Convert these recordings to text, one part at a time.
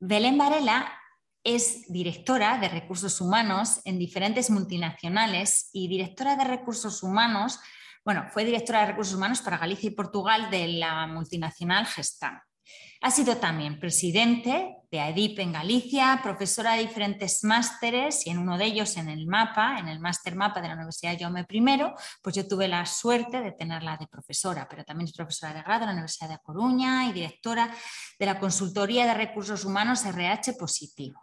Belén Varela es directora de recursos humanos en diferentes multinacionales y directora de recursos humanos, bueno, fue directora de recursos humanos para Galicia y Portugal de la multinacional Gestam. Ha sido también presidente de AEDIP en Galicia, profesora de diferentes másteres y en uno de ellos en el MAPA, en el máster MAPA de la Universidad Jaume I, pues yo tuve la suerte de tenerla de profesora, pero también es profesora de grado en la Universidad de Coruña y directora de la Consultoría de Recursos Humanos RH Positivo.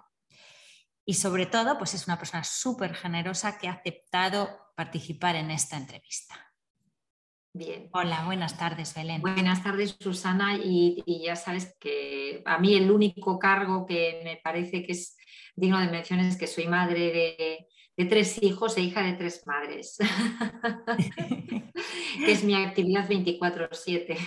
Y sobre todo, pues es una persona súper generosa que ha aceptado participar en esta entrevista. Bien. Hola, buenas tardes, Belén. Buenas tardes, Susana. Y, ya sabes que a mí el único cargo que me parece que es digno de mención es que soy madre de, tres hijos e hija de tres madres. es mi actividad 24/7.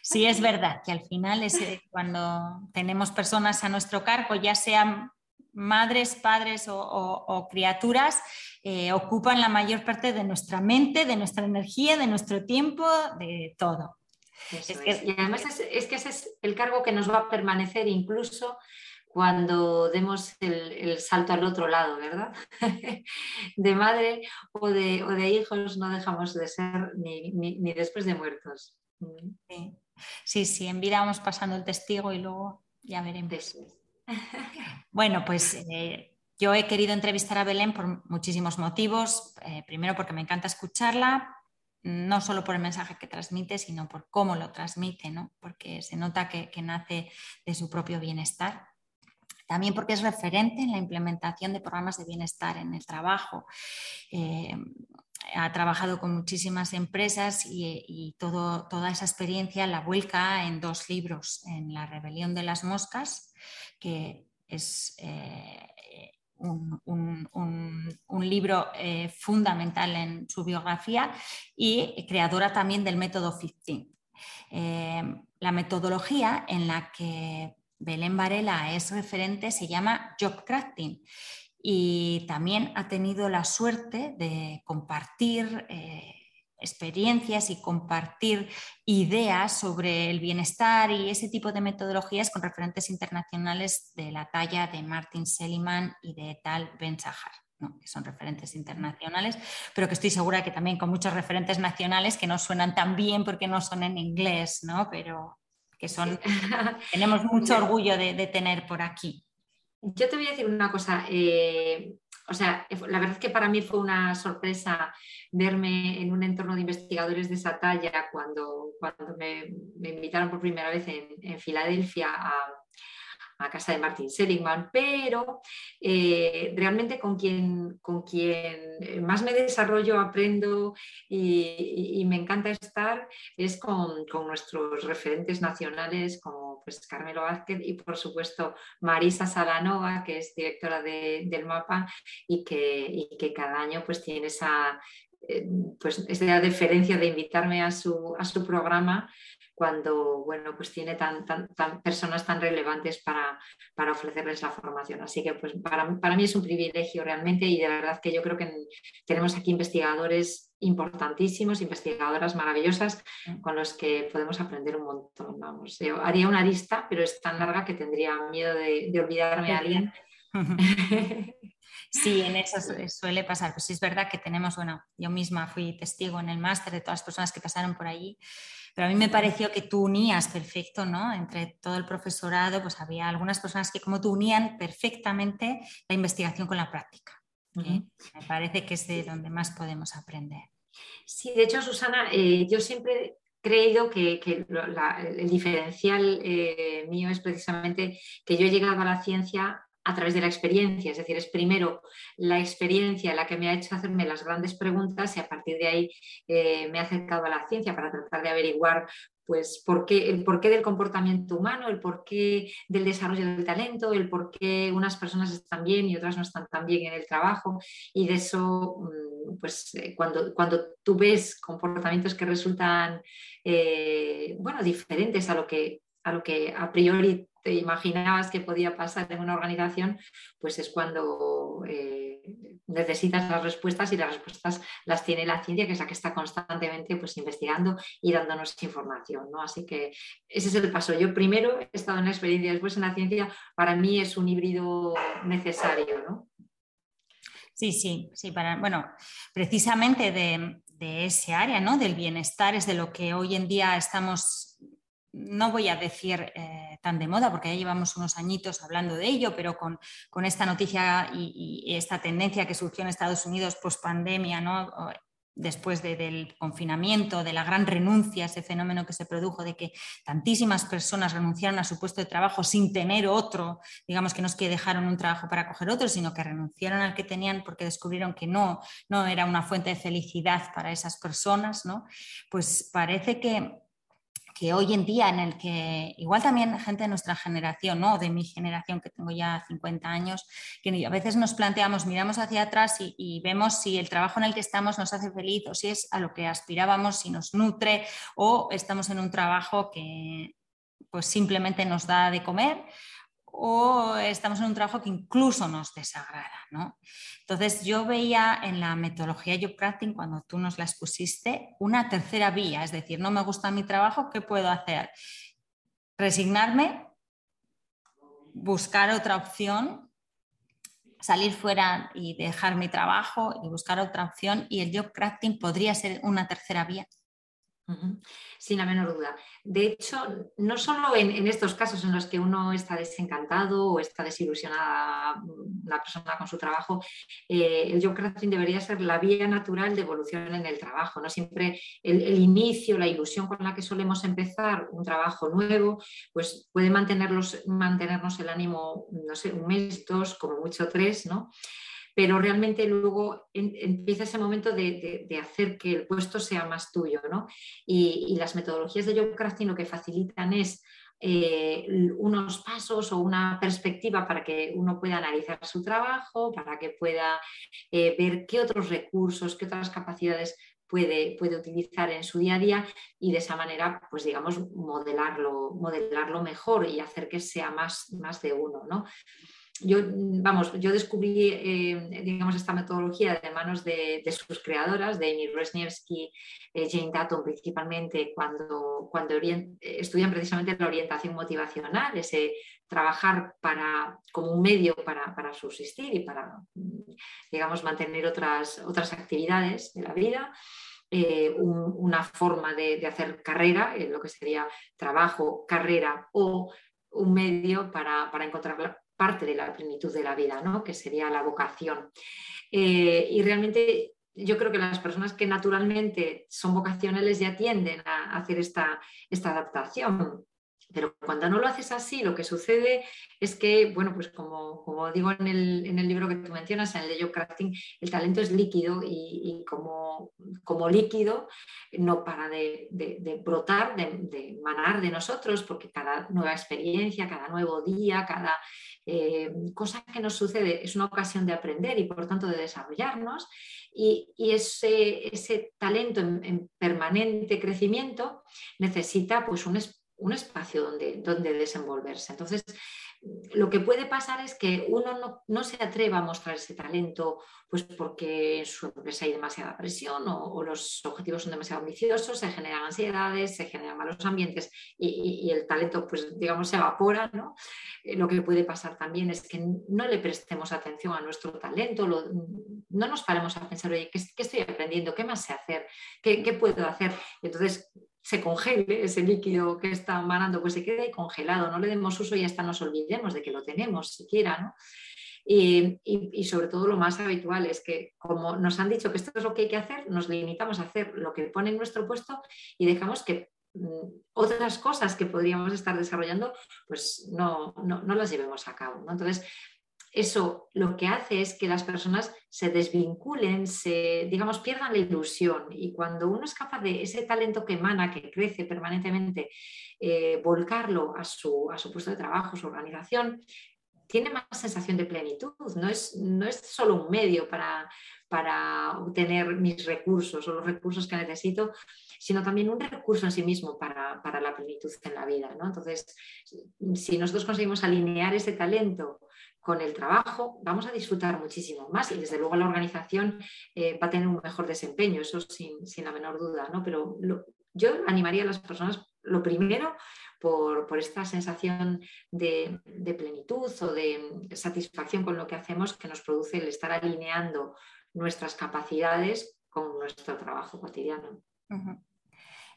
Sí, es verdad que al final es eh, cuando tenemos personas a nuestro cargo, ya sean madres, padres o, criaturas eh, ocupan la mayor parte de nuestra mente, de nuestra energía, de nuestro tiempo, de todo. Y además es, que ese es el cargo que nos va a permanecer incluso cuando demos el, salto al otro lado, ¿verdad? de madre o de, hijos no dejamos de ser ni, después de muertos. Sí. sí, en vida vamos pasando el testigo y luego ya veremos. Bueno, pues eh, yo he querido entrevistar a Belén por muchísimos motivos. Eh, primero porque me encanta escucharla, no solo por el mensaje que transmite, sino por cómo lo transmite, ¿no? porque se nota que, nace de su propio bienestar. También porque es referente en la implementación de programas de bienestar en el trabajo. Eh, ha trabajado con muchísimas empresas y, toda esa experiencia la vuelca en dos libros, en La rebelión de las moscas, que es eh, un, libro eh, fundamental en su biografía, y creadora también del método 15. Eh, la metodología en la que Belén Varela es referente se llama Job Crafting y también ha tenido la suerte de compartir eh, experiencias y compartir ideas sobre el bienestar y ese tipo de metodologías con referentes internacionales de la talla de Martin Seligman y de Tal Ben Sahar. que son referentes internacionales, pero que estoy segura que también con muchos referentes nacionales que no suenan tan bien porque no son en inglés, ¿no? pero que son, tenemos mucho orgullo de tener por aquí. Yo te voy a decir una cosa. Eh, o sea, la verdad es que para mí fue una sorpresa verme en un entorno de investigadores de esa talla cuando, cuando me, invitaron por primera vez en Filadelfia a, a casa de Martin Seligman, pero eh, realmente con quien, con quien más me desarrollo, aprendo y, me encanta estar es con, nuestros referentes nacionales como pues Carmelo Vázquez y por supuesto Marisa Salanova, que es directora del MAPA y que, que cada año pues tiene esa, eh, pues deferencia de invitarme a su, a su programa cuando bueno, pues tiene tan, personas tan relevantes para, ofrecerles la formación. Así que pues para, mí es un privilegio realmente y de verdad que yo creo que tenemos aquí investigadores importantísimos, investigadoras maravillosas con los que podemos aprender un montón. Vamos, yo haría una lista, pero es tan larga que tendría miedo de, olvidarme a alguien. Sí, en eso suele pasar. Pues sí es verdad que tenemos, bueno, yo misma fui testigo en el máster de todas las personas que pasaron por allí pero a mí me pareció que tú unías perfecto, ¿no? Entre todo el profesorado, pues había algunas personas que como tú unían perfectamente la investigación con la práctica. Me parece que es de donde más podemos aprender. Sí, de hecho, Susana, eh, yo siempre he creído que, el diferencial eh, mío es precisamente que yo he llegado a la ciencia a través de la experiencia, es decir, es primero la experiencia la que me ha hecho hacerme las grandes preguntas y a partir de ahí eh, me he acercado a la ciencia para tratar de averiguar pues, por qué, el porqué del comportamiento humano, el porqué del desarrollo del talento, el por qué unas personas están bien y otras no están tan bien en el trabajo. Y de eso, mm, pues, eh, cuando, cuando tú ves comportamientos que resultan, eh, bueno, diferentes a lo que a lo que a priori te imaginabas que podía pasar en una organización, pues es cuando eh, necesitas las respuestas y las respuestas las tiene la ciencia, que es la que está constantemente pues, investigando y dándonos información. ¿no? Así que ese es el paso. Yo primero he estado en la experiencia, después en la ciencia, para mí es un híbrido necesario. ¿no? Sí, sí, sí, para, bueno, precisamente de, de ese área, ¿no? Del bienestar es de lo que hoy en día estamos no voy a decir eh, tan de moda, porque ya llevamos unos añitos hablando de ello, pero con, esta noticia y, esta tendencia que surgió en Estados Unidos post pandemia, ¿no? después del confinamiento, de la gran renuncia, ese fenómeno que se produjo de que tantísimas personas renunciaron a su puesto de trabajo sin tener otro, digamos que no es que dejaron un trabajo para coger otro, sino que renunciaron al que tenían porque descubrieron que no, no era una fuente de felicidad para esas personas, ¿no? Pues parece que que hoy en día en el que igual también gente de nuestra generación, ¿no? de mi generación que tengo ya 50 años, que a veces nos planteamos, miramos hacia atrás y, vemos si el trabajo en el que estamos nos hace feliz o si es a lo que aspirábamos, si nos nutre o estamos en un trabajo que pues simplemente nos da de comer o estamos en un trabajo que incluso nos desagrada. ¿no? Entonces yo veía en la metodología Job Crafting, cuando tú nos la expusiste, una tercera vía, es decir, no me gusta mi trabajo, ¿qué puedo hacer? Resignarme, buscar otra opción, salir fuera y dejar mi trabajo y buscar otra opción y el Job Crafting podría ser una tercera vía. Sin la menor duda. De hecho, no solo en, estos casos en los que uno está desencantado o está desilusionada mm, la persona con su trabajo, el job crafting debería ser la vía natural de evolución en el trabajo. ¿no? Siempre el, inicio, la ilusión con la que solemos empezar un trabajo nuevo, pues puede mantenerlos, mantenernos el ánimo, no sé, un mes, dos, como mucho tres, ¿no? Pero realmente luego empieza ese momento de, hacer que el puesto sea más tuyo. ¿no? Y, las metodologías de Job Crafting lo que facilitan es eh, unos pasos o una perspectiva para que uno pueda analizar su trabajo, para que pueda eh, ver qué otros recursos, qué otras capacidades puede, puede, utilizar en su día a día y de esa manera, pues digamos, modelarlo, modelarlo mejor y hacer que sea más, más de uno. ¿no? Yo, vamos, yo descubrí eh, digamos, esta metodología de manos de, sus creadoras, de Amy Resniewski, eh, Jane Datton principalmente, cuando, cuando estudian precisamente la orientación motivacional, ese trabajar para, como un medio para, para subsistir y para, digamos, mantener otras, otras actividades de la vida. Eh, una forma de, hacer carrera, lo que sería trabajo, carrera o un medio para, para encontrar parte de la plenitud de la vida, ¿no? que sería la vocación. Eh, y realmente yo creo que las personas que naturalmente son vocacionales ya tienden a hacer esta, esta adaptación. Pero cuando no lo haces así, lo que sucede es que, bueno, pues como, como digo en el, en el, libro que tú mencionas, en el de Joe Crafting, el talento es líquido y, como, como, líquido no para de, de, brotar, de, manar de nosotros, porque cada nueva experiencia, cada nuevo día, cada eh, cosa que nos sucede es una ocasión de aprender y por tanto de desarrollarnos. Y, y ese, ese, talento en, en, permanente crecimiento necesita pues un espacio un espacio donde, donde desenvolverse. Entonces, lo que puede pasar es que uno no, se atreva a mostrar ese talento pues porque en su empresa hay demasiada presión o, los objetivos son demasiado ambiciosos, se generan ansiedades, se generan malos ambientes y, el talento pues digamos se evapora. ¿no? Eh, lo que puede pasar también es que no le prestemos atención a nuestro talento, no nos paremos a pensar, oye, ¿qué, estoy aprendiendo? ¿Qué más sé hacer? ¿Qué, qué puedo hacer? Entonces se congele ese líquido que está manando, pues se quede congelado, no le demos uso y hasta nos olvidemos de que lo tenemos siquiera, ¿no? Y, sobre todo lo más habitual es que como nos han dicho que esto es lo que hay que hacer, nos limitamos a hacer lo que pone en nuestro puesto y dejamos que mm, otras cosas que podríamos estar desarrollando, pues no, no, las llevemos a cabo. ¿no? Entonces, eso lo que hace es que las personas se desvinculen, se, digamos, pierdan la ilusión. Y cuando uno es capaz de ese talento que emana, que crece permanentemente, eh, volcarlo a su, a su puesto de trabajo, su organización, tiene más sensación de plenitud. No es, no es solo un medio para, para obtener mis recursos o los recursos que necesito, sino también un recurso en sí mismo para, la plenitud en la vida. Entonces, si nosotros conseguimos alinear ese talento con el trabajo, vamos a disfrutar muchísimo más y desde luego la organización eh, va a tener un mejor desempeño, eso sin, la menor duda, ¿no? Pero yo animaría a las personas, lo primero, por, esta sensación de, plenitud o de satisfacción con lo que hacemos que nos produce el estar alineando nuestras capacidades con nuestro trabajo cotidiano.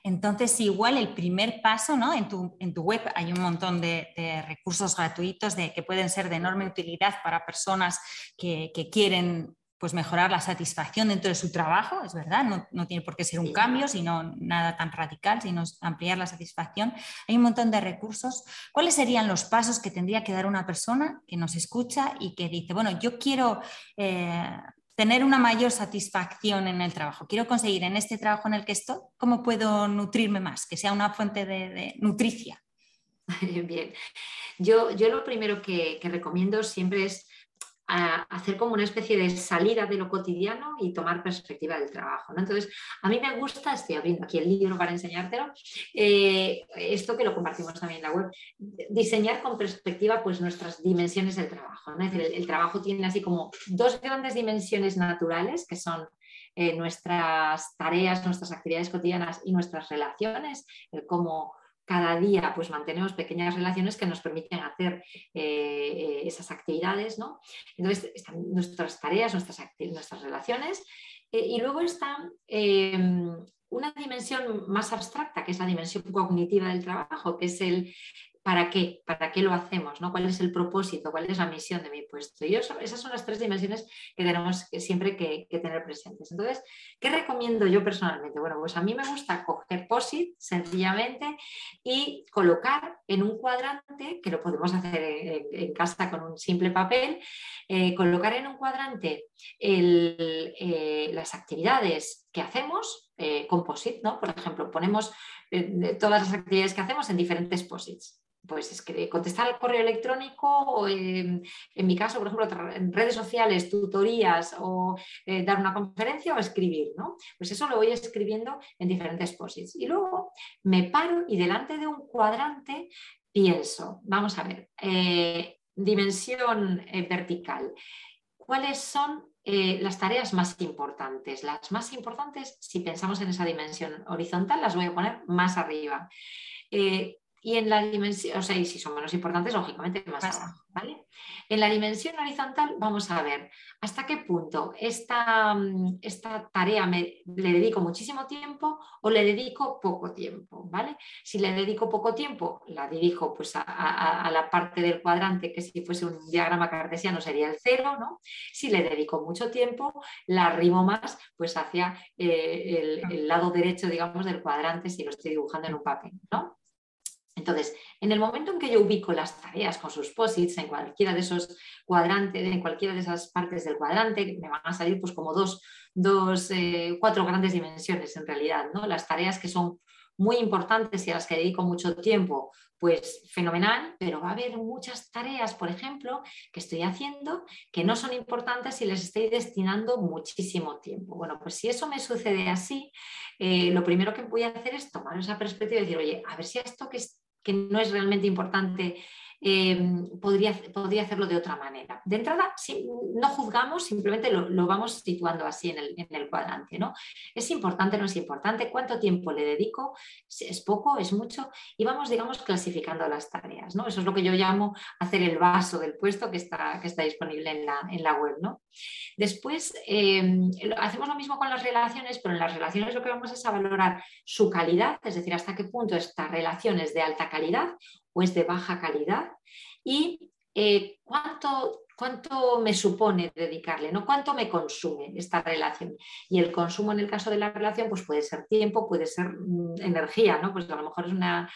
Entonces, igual el primer paso, ¿no? En tu, en tu web hay un montón de, recursos gratuitos de, que pueden ser de enorme utilidad para personas que, quieren pues mejorar la satisfacción dentro de su trabajo, es verdad, no, tiene por qué ser un cambio, sino nada tan radical, sino ampliar la satisfacción. Hay un montón de recursos. ¿Cuáles serían los pasos que tendría que dar una persona que nos escucha y que dice, bueno, yo quiero eh, tener una mayor satisfacción en el trabajo. Quiero conseguir en este trabajo en el que estoy, ¿cómo puedo nutrirme más? Que sea una fuente de, nutricia. Bien, yo, yo lo primero que recomiendo siempre es hacer como una especie de salida de lo cotidiano y tomar perspectiva del trabajo. Entonces, a mí me gusta, estoy abriendo aquí el libro para enseñártelo, eh, esto que lo compartimos también en la web, diseñar con perspectiva pues, nuestras dimensiones del trabajo. el, trabajo tiene así como dos grandes dimensiones naturales que son eh, nuestras tareas, nuestras actividades cotidianas y nuestras relaciones, el cómo cada día pues mantenemos pequeñas relaciones que nos permiten hacer eh, eh, esas actividades, ¿no? Entonces están nuestras tareas, nuestras, nuestras relaciones eh, y luego está em, una dimensión más abstracta, que es la dimensión cognitiva del trabajo, que es el, ¿para qué? ¿Para qué lo hacemos? ¿no? ¿Cuál es el propósito? ¿Cuál es la misión de mi puesto? Y esas son las tres dimensiones que tenemos siempre que, tener presentes. Entonces, ¿qué recomiendo yo personalmente? Bueno, pues a mí me gusta coger POSIT sencillamente y colocar en un cuadrante, que lo podemos hacer en, casa con un simple papel, eh, colocar en un cuadrante eh, las actividades que hacemos eh, con POSIT, ¿no? Por ejemplo, ponemos todas las actividades que hacemos en diferentes POSITs pues es que contestar al correo electrónico o en, mi caso, por ejemplo, en redes sociales, tutorías o eh, dar una conferencia o escribir, ¿no? Pues eso lo voy escribiendo en diferentes posits. Y luego me paro y delante de un cuadrante pienso, vamos a ver, eh, dimensión eh, vertical. ¿Cuáles son las tareas más importantes. Las más importantes, si pensamos en esa dimensión horizontal, las voy a poner más arriba. Y en la dimensión, o sea, y si son menos importantes, lógicamente más abajo, ¿vale? En la dimensión horizontal vamos a ver hasta qué punto esta, mm, esta tarea me, le dedico muchísimo tiempo o le dedico poco tiempo, ¿vale? Si le dedico poco tiempo, la dirijo pues a, la parte del cuadrante que si fuese un diagrama cartesiano sería el cero, ¿no? Si le dedico mucho tiempo, la arrimo más pues hacia eh, el, el lado derecho, digamos, del cuadrante si lo estoy dibujando en un papel, ¿no? Entonces, en el momento en que yo ubico las tareas con sus posits en cualquiera de esos cuadrantes, en cualquiera de esas partes del cuadrante, me van a salir pues como dos, dos eh, cuatro grandes dimensiones en realidad, ¿no? Las tareas que son muy importantes y a las que dedico mucho tiempo, pues fenomenal, pero va a haber muchas tareas, por ejemplo, que estoy haciendo que no son importantes y les estoy destinando muchísimo tiempo. Bueno, pues si eso me sucede así, eh, lo primero que voy a hacer es tomar esa perspectiva y decir, oye, a ver si esto que, que no es realmente importante, eh, podría, podría, hacerlo de otra manera. De entrada, no juzgamos, simplemente lo, vamos situando así en el, en el, cuadrante. ¿no? ¿Es importante, no es importante? ¿Cuánto tiempo le dedico? ¿Es poco? ¿Es mucho? Y vamos, digamos, clasificando las tareas. ¿no? Eso es lo que yo llamo hacer el vaso del puesto que está, que está disponible en la, en la web. ¿no? Después, eh, hacemos lo mismo con las relaciones, pero en las relaciones lo que vamos es a valorar su calidad, es decir, hasta qué punto esta relación es de alta calidad o es de baja calidad y eh, ¿cuánto, ¿cuánto me supone dedicarle? ¿no? ¿Cuánto me consume esta relación? Y el consumo en el caso de la relación pues puede ser tiempo, puede ser mm, energía, ¿no? Pues a lo mejor es una,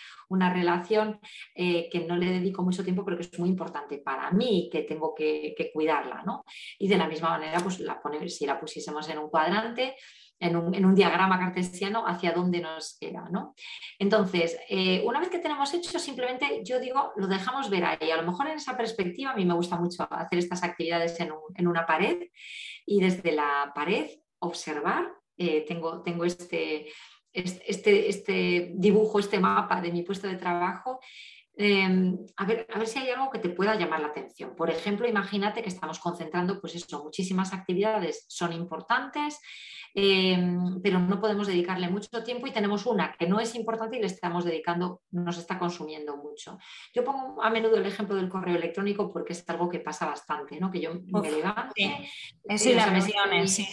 relación eh, que no le dedico mucho tiempo, pero que es muy importante para mí, que tengo que, cuidarla, ¿no? Y de la misma manera, pues la si la pusiésemos en un cuadrante, en un, diagrama cartesiano hacia dónde nos queda. ¿no? Entonces, eh, una vez que tenemos hecho, simplemente yo digo, lo dejamos ver ahí. A lo mejor en esa perspectiva, a mí me gusta mucho hacer estas actividades en, una pared y desde la pared observar. Eh, tengo, tengo este, este, este dibujo, este mapa de mi puesto de trabajo Em, a, ver, a, ver, si hay algo que te pueda llamar la atención. Por ejemplo, imagínate que estamos concentrando, pues eso, muchísimas actividades son importantes, em, pero no podemos dedicarle mucho tiempo y tenemos una que no es importante y le estamos dedicando, nos está consumiendo mucho. Yo pongo a menudo el ejemplo del correo electrónico porque es algo que pasa bastante, ¿no? Que yo me levante. Sí. Eso y las misiones, sí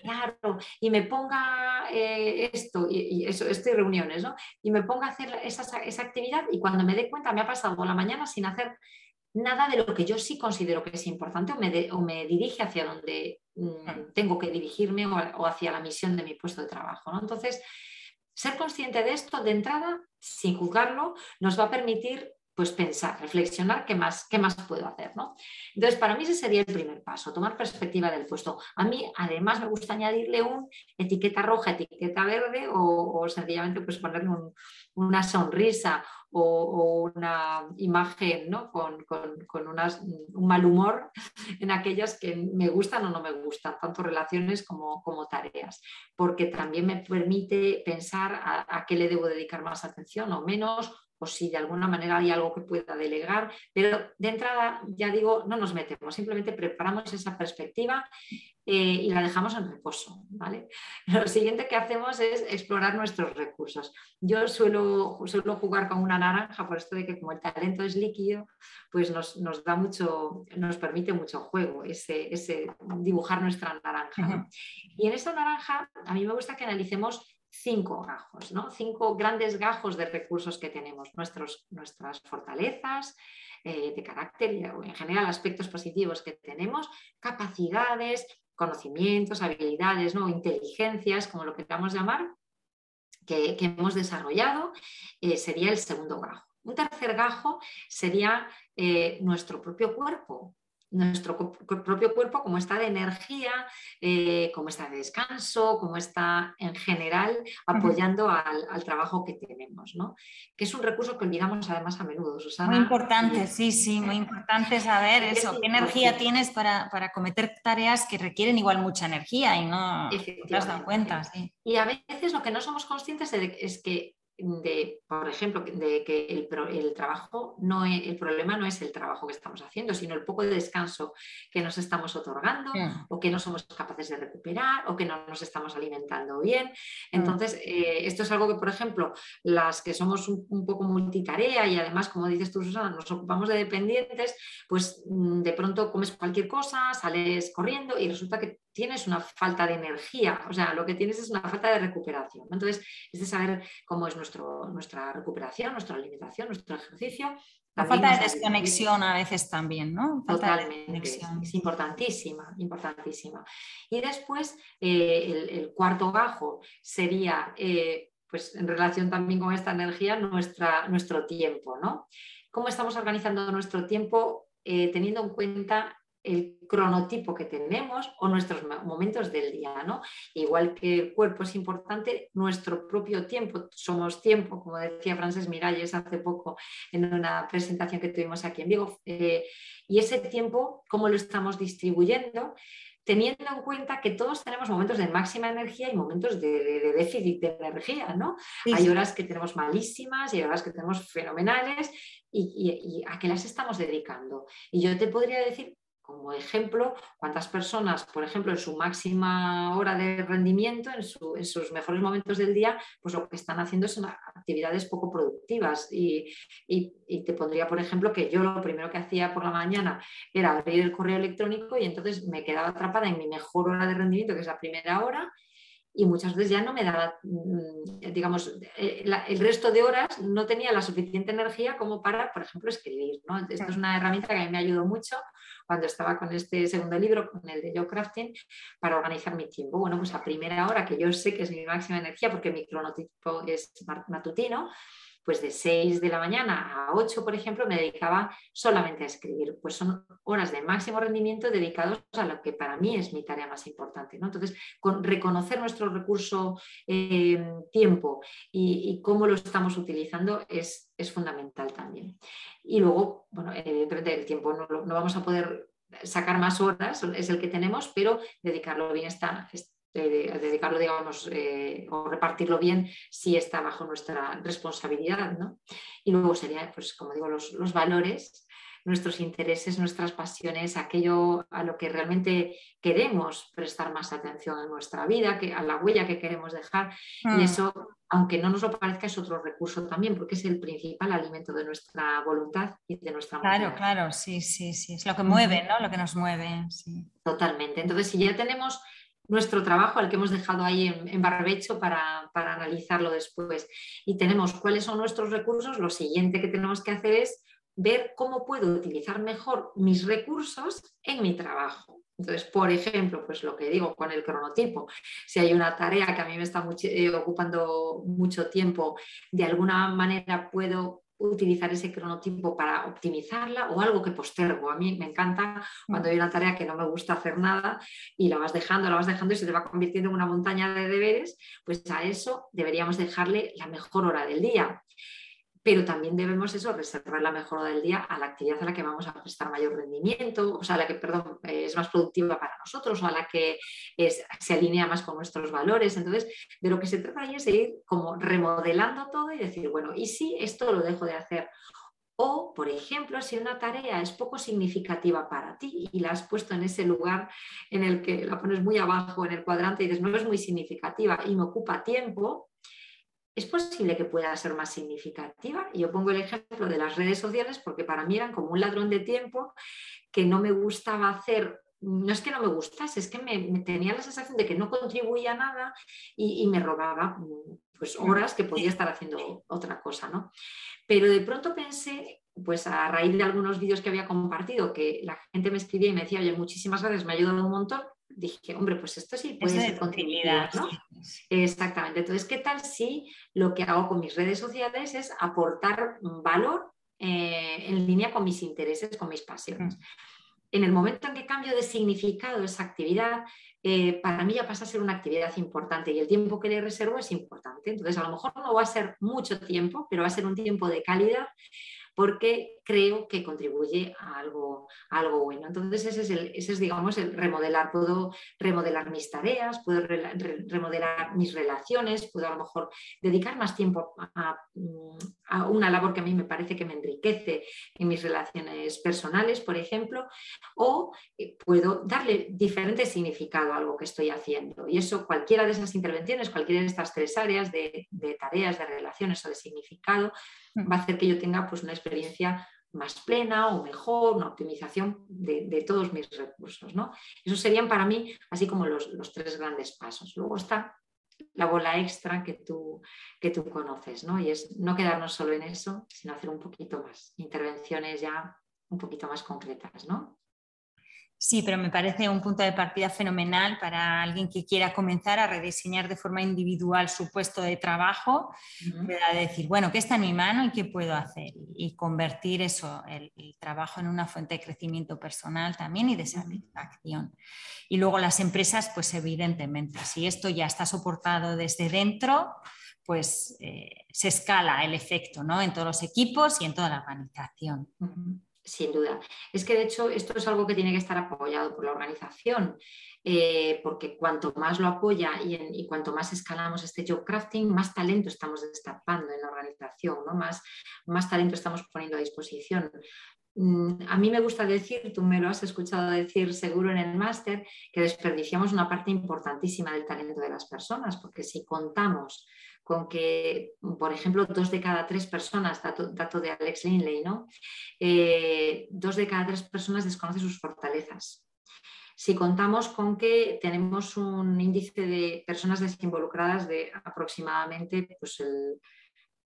claro, y me ponga eh, esto, y, eso, estoy reuniones, ¿no? Y me ponga a hacer esa, actividad y cuando me dé cuenta me ha pasado la mañana sin hacer nada de lo que yo sí considero que es importante o me, o me dirige hacia donde mm, tengo que dirigirme o, hacia la misión de mi puesto de trabajo. ¿no? Entonces, ser consciente de esto de entrada, sin juzgarlo, nos va a permitir pues pensar, reflexionar qué más, qué más puedo hacer. ¿no? Entonces, para mí ese sería el primer paso, tomar perspectiva del puesto. A mí, además, me gusta añadirle un etaqueta roja, etiqueta verde o, sencillamente pues, ponerle una sonrisa o, una imagen ¿no? con, un mal humor en aquellas que me gustan o no me gustan, tanto relaciones como, tareas, porque también me permite pensar a qué le debo dedicar más atención o menos o si de alguna manera hay algo que pueda delegar, pero de entrada, ya digo, no nos metemos, simplemente preparamos esa perspectiva eh, y la dejamos en reposo. ¿vale? Lo siguiente que hacemos es explorar nuestros recursos. Yo suelo, suelo jugar con una naranja por esto de que como el talento es líquido, pues nos, da mucho, nos permite mucho juego, ese, ese dibujar nuestra naranja. Y en esa naranja a mí me gusta que analicemos cinco gajos, ¿no? cinco grandes gajos de recursos que tenemos, nuestros, nuestras fortalezas eh, de carácter y en general aspectos positivos que tenemos, capacidades, conocimientos, habilidades, ¿no? inteligencias, como lo que queramos llamar, que, hemos desarrollado, eh, sería el segundo gajo. Un tercer gajo sería eh, nuestro propio cuerpo, nuestro propio cuerpo, como está de energía, eh, como está de descanso, como está en general apoyando al, trabajo que tenemos, ¿no? que es un recurso que olvidamos además a menudo, Susana. Muy importante, sí, sí, muy importante saber eso, qué energía tienes para, cometer tareas que requieren igual mucha energía y no te has dado cuenta. Y a veces lo que no somos conscientes es que de, por ejemplo, de que el, trabajo no es, el problema no es el trabajo que estamos haciendo, sino el poco de descanso que nos estamos otorgando o que no somos capaces de recuperar o que no nos estamos alimentando bien. Mm. Entonces, eh, esto es algo que, por ejemplo, las que somos un, poco multitarea y además, como dices tú, Susana, nos ocupamos de dependientes, pues mm, de pronto comes cualquier cosa, sales corriendo y resulta que tienes una falta de energía, o sea, lo que tienes es una falta de recuperación. Entonces, es de saber cómo es nuestro, nuestra recuperación, nuestra alimentación, nuestro ejercicio. La falta de desconexión a veces también, ¿no? Totalmente, es importantísima, importantísima. Y después, eh, el, cuarto gajo sería, eh, pues en relación también con esta energía, nuestra, nuestro tiempo, ¿no? ¿Cómo estamos organizando nuestro tiempo eh, teniendo en cuenta el cronotipo que tenemos o nuestros momentos del día, ¿no? Igual que el cuerpo es importante, nuestro propio tiempo, somos tiempo, como decía Frances Miralles hace poco en una presentación que tuvimos aquí en Vigo, eh, y ese tiempo, ¿cómo lo estamos distribuyendo? teniendo en cuenta que todos tenemos momentos de máxima energía y momentos de, déficit de energía, ¿no? Hay horas que tenemos malísimas y horas que tenemos fenomenales y, a qué las estamos dedicando. Y yo te podría decir como ejemplo, cuántas personas, por ejemplo, en su máxima hora de rendimiento, en, sus mejores momentos del día, pues lo que están haciendo son actividades poco productivas. Y, te pondría, por ejemplo, que yo lo primero que hacía por la mañana era abrir el correo electrónico y entonces me quedaba atrapada en mi mejor hora de rendimiento, que es la primera hora, y muchas veces ya no me daba, mm, digamos, eh, el resto de horas no tenía la suficiente energía como para, por ejemplo, escribir. ¿no? Esto es una herramienta que a mí me ayudó mucho cuando estaba con este segundo libro, con el de Joe Crafting, para organizar mi tiempo. Bueno, pues a primera hora, que yo sé que es mi máxima energía porque mi cronotipo es matutino, pues de 6 de la mañana a 8, por ejemplo, me dedicaba solamente a escribir. Pues son horas de máximo rendimiento dedicados a lo que para mí es mi tarea más importante. ¿no? Entonces, con reconocer nuestro recurso eh, tiempo y, cómo lo estamos utilizando es, es, fundamental también. Y luego, bueno, evidentemente el tiempo no, no vamos a poder sacar más horas, es el que tenemos, pero dedicarlo bien está, dedicarlo, digamos, eh, o repartirlo bien si está bajo nuestra responsabilidad. ¿no? Y luego sería, pues, como digo, los, los, valores, nuestros intereses, nuestras pasiones, aquello a lo que realmente queremos prestar más atención en nuestra vida, que, a la huella que queremos dejar. Y mm. eso, aunque no nos lo parezca, es otro recurso también, porque es el principal alimento de nuestra voluntad y de nuestra Claro, claro, sí, sí, sí. Es lo que mueve, ¿no? Lo que nos mueve. Sí. Totalmente. Entonces, si ya tenemos nuestro trabajo, al que hemos dejado ahí en, barbecho para, analizarlo después. Y tenemos cuáles son nuestros recursos, lo siguiente que tenemos que hacer es ver cómo puedo utilizar mejor mis recursos en mi trabajo. Entonces, por ejemplo, pues lo que digo con el cronotipo, si hay una tarea que a mí me está eh, ocupando mucho tiempo, de alguna manera puedo utilizar ese cronotipo para optimizarla o algo que postergo. A mí me encanta cuando hay una tarea que no me gusta hacer nada y la vas dejando, la vas dejando y se te va convirtiendo en una montaña de deberes, pues a eso deberíamos dejarle la mejor hora del día pero también debemos eso, reservar la mejor hora del día a la actividad a la que vamos a prestar mayor rendimiento, o sea, a la que, perdón, es más productiva para nosotros, o a la que se alinea más con nuestros valores. Entonces, de lo que se trata ahí es de ir como remodelando todo y decir, bueno, ¿y si esto lo dejo de hacer? O, por ejemplo, si una tarea es poco significativa para ti y la has puesto en ese lugar en el que la pones muy abajo en el cuadrante y dices, no es muy significativa y me ocupa tiempo, es posible que pueda ser más significativa. Yo pongo el ejemplo de las redes sociales porque para mí eran como un ladrón de tiempo que no me gustaba hacer. No es que no me gustase, es que me, tenía la sensación de que no contribuía nada y, me robaba pues, horas que podía estar haciendo otra cosa. ¿no? Pero de pronto pensé, pues a raíz de algunos vídeos que había compartido, que la gente me escribía y me decía, oye, muchísimas gracias, me ha ayudado un montón, dije, hombre, pues esto sí puede ser continuidad, ¿no? Exactamente. Entonces, ¿qué tal si lo que hago con mis redes sociales es aportar valor eh, en línea con mis intereses, con mis pasiones? Mm. En el momento en que cambio de significado esa actividad, eh, para mí ya pasa a ser una actividad importante y el tiempo que le reservo es importante. Entonces, a lo mejor no va a ser mucho tiempo, pero va a ser un tiempo de calidad porque creo que contribuye a algo, algo bueno. Entonces ese es, el, ese es, digamos, el remodelar. Puedo remodelar mis tareas, puedo remodelar mis relaciones, puedo a lo mejor dedicar más tiempo a, a, una labor que a mí me parece que me enriquece en mis relaciones personales, por ejemplo, o eh, puedo darle diferente significado a algo que estoy haciendo. Y eso, cualquiera de esas intervenciones, cualquiera de estas tres áreas de, de tareas, de relaciones o de significado, va a hacer que yo tenga pues, una experiencia más plena o mejor, una optimización de, todos mis recursos. ¿no? Esos serían para mí así como los, tres grandes pasos. Luego está la bola extra que tú, que tú conoces, ¿no? Y es no quedarnos solo en eso, sino hacer un poquito más, intervenciones ya un poquito más concretas, ¿no? Sí, pero me parece un punto de partida fenomenal para alguien que quiera comenzar a rediseñar de forma individual su puesto de trabajo, uh decir, bueno, ¿qué está en mi mano y qué puedo hacer? Y convertir eso, el, trabajo en una fuente de crecimiento personal también y de satisfacción. Y luego las empresas, pues evidentemente, si esto ya está soportado desde dentro, pues eh, se escala el efecto ¿no? en todos los equipos y en toda la organización sin duda. Es que de hecho esto es algo que tiene que estar apoyado por la organización, eh, porque cuanto más lo apoya y, cuanto más escalamos este job crafting, más talento estamos destapando en la organización, ¿no? más, más talento estamos poniendo a disposición. Mm, a mí me gusta decir, tú me lo has escuchado decir seguro en el máster, que desperdiciamos una parte importantísima del talento de las personas, porque si contamos con que, por ejemplo, dos de cada tres personas, dato, de Alex Linley, ¿no? Eh, dos de cada tres personas desconocen sus fortalezas. si contamos con que tenemos un índice de personas desinvolucradas de aproximadamente, pues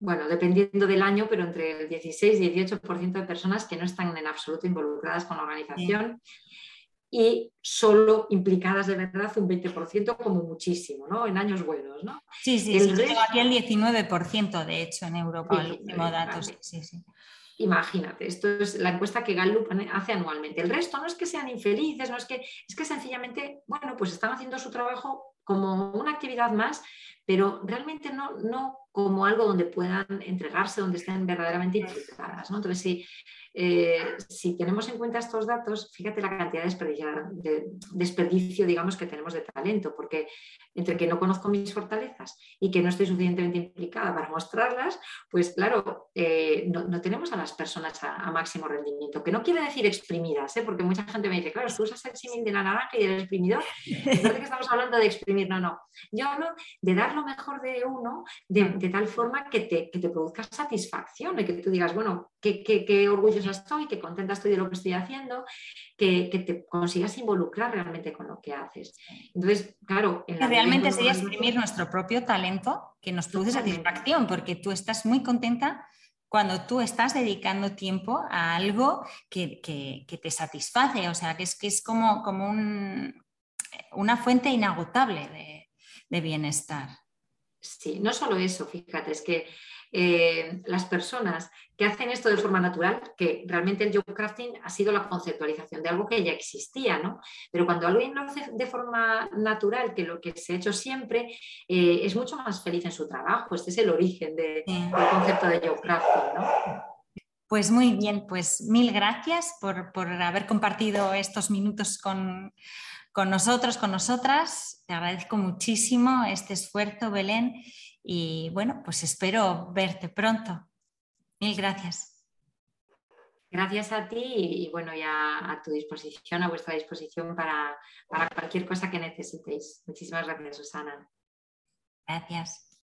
bueno, dependiendo del año, pero entre el 16 y 18% de personas que no están en absoluto involucradas con la organización. Y solo implicadas de verdad un 20% como muchísimo, ¿no? En años buenos, ¿no? Sí, sí, el sí, aquí el 19% de hecho en Europa, el último dato, sí, sí. Imagínate, esto es la encuesta que Gallup hace anualmente. El resto no es que sean infelices, no es que, es que sencillamente, bueno, pues están haciendo su trabajo como una actividad más, pero realmente no, no como algo donde puedan entregarse, donde estén verdaderamente implicadas. ¿no? Entonces, si eh, si tenemos en cuenta estos datos, fíjate la cantidad de desperdicio, digamos, que tenemos de talento, porque entre que no conozco mis fortalezas y que no estoy suficientemente implicada para mostrarlas, pues claro, eh, no, tenemos a las personas a, máximo rendimiento, que no quiere decir exprimidas, ¿eh? porque mucha gente me dice, claro, tú usas el símil de la naranja y del exprimidor, parece que estamos hablando de exprimir, no, no. Yo hablo de dar lo mejor de uno de, tal forma que te, que te produzca satisfacción y que tú digas, bueno, qué, qué, qué orgullo estoy, que contenta estoy de lo que estoy haciendo, que, te consigas involucrar realmente con lo que haces. Entonces, claro... que realmente sería exprimir nuestro propio talento que nos produce satisfacción, porque tú estás muy contenta cuando tú estás dedicando tiempo a algo que, te satisface, o sea, que es, que es como, como una fuente inagotable de, de bienestar. Sí, no solo eso, fíjate, es que eh, las personas que hacen esto de forma natural, que realmente el job crafting ha sido la conceptualización de algo que ya existía, ¿no? Pero cuando alguien lo hace de forma natural, que lo que se ha hecho siempre, eh, es mucho más feliz en su trabajo. Este es el origen del concepto de job crafting, ¿no? Pues muy bien, pues mil gracias por, haber compartido estos minutos con, con nosotros, con nosotras. Te agradezco muchísimo este esfuerzo, Belén, y bueno, pues espero verte pronto. Mil gracias. Gracias a ti y bueno, ya a tu disposición, a vuestra disposición para, para cualquier cosa que necesitéis. Muchísimas gracias, Susana. Gracias.